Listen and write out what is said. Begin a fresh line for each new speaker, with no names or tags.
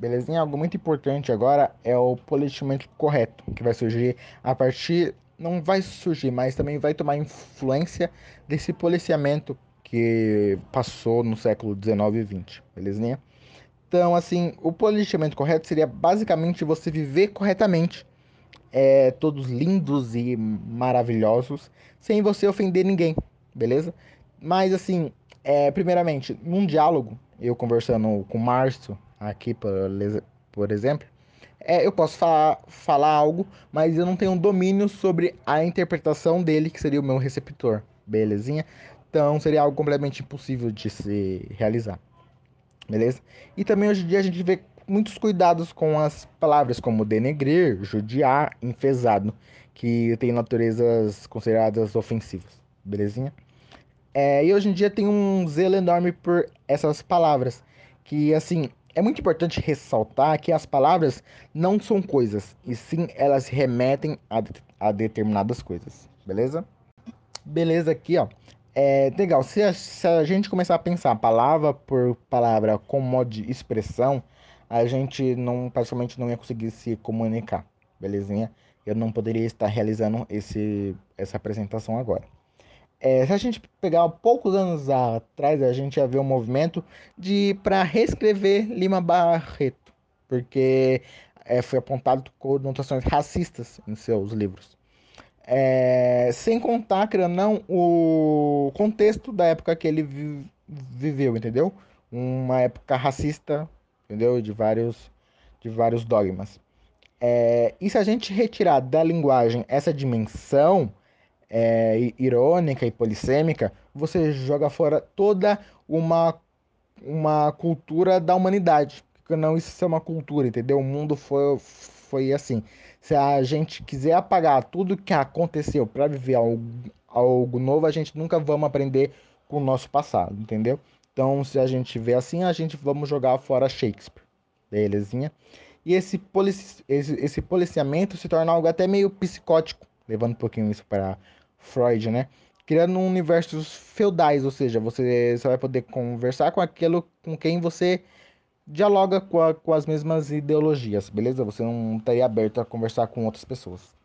Belezinha? Algo muito importante agora é o policiamento correto, que vai surgir a partir. Não vai surgir, mas também vai tomar influência desse policiamento que passou no século 19 e 20, belezinha? Então, assim, o policiamento correto seria basicamente você viver corretamente, é, todos lindos e maravilhosos, sem você ofender ninguém, beleza? Mas, assim, é, primeiramente, num diálogo, eu conversando com o Márcio, aqui, por, por exemplo, é, eu posso falar, falar algo, mas eu não tenho um domínio sobre a interpretação dele, que seria o meu receptor, belezinha? Então seria algo completamente impossível de se realizar, beleza? E também hoje em dia a gente vê muitos cuidados com as palavras como denegrir, judiar, enfesado, que tem naturezas consideradas ofensivas, belezinha? É, e hoje em dia tem um zelo enorme por essas palavras, que assim, é muito importante ressaltar que as palavras não são coisas, e sim elas remetem a, a determinadas coisas, beleza? Beleza, aqui ó. É legal, se a, se a gente começar a pensar palavra por palavra como modo de expressão, a gente não praticamente não ia conseguir se comunicar, belezinha? Eu não poderia estar realizando esse, essa apresentação agora. É, se a gente pegar poucos anos atrás, a gente ia ver um movimento de para reescrever Lima Barreto, porque é, foi apontado conotações racistas em seus livros. É, sem contar, creio não, o contexto da época que ele vi viveu, entendeu? Uma época racista, entendeu? De vários, de vários dogmas. É, e se a gente retirar da linguagem essa dimensão, é, irônica e polissêmica, você joga fora toda uma, uma cultura da humanidade. Porque não, isso é uma cultura, entendeu? O mundo foi, foi assim. Se a gente quiser apagar tudo que aconteceu para viver algo, algo novo, a gente nunca vamos aprender com o nosso passado, entendeu? Então, se a gente vê assim, a gente vamos jogar fora Shakespeare, belezinha? E esse, polici esse, esse policiamento se torna algo até meio psicótico, levando um pouquinho isso para Freud, né? Criando um universos feudais, ou seja, você, você vai poder conversar com aquilo com quem você dialoga com, a, com as mesmas ideologias, beleza? Você não estaria aberto a conversar com outras pessoas.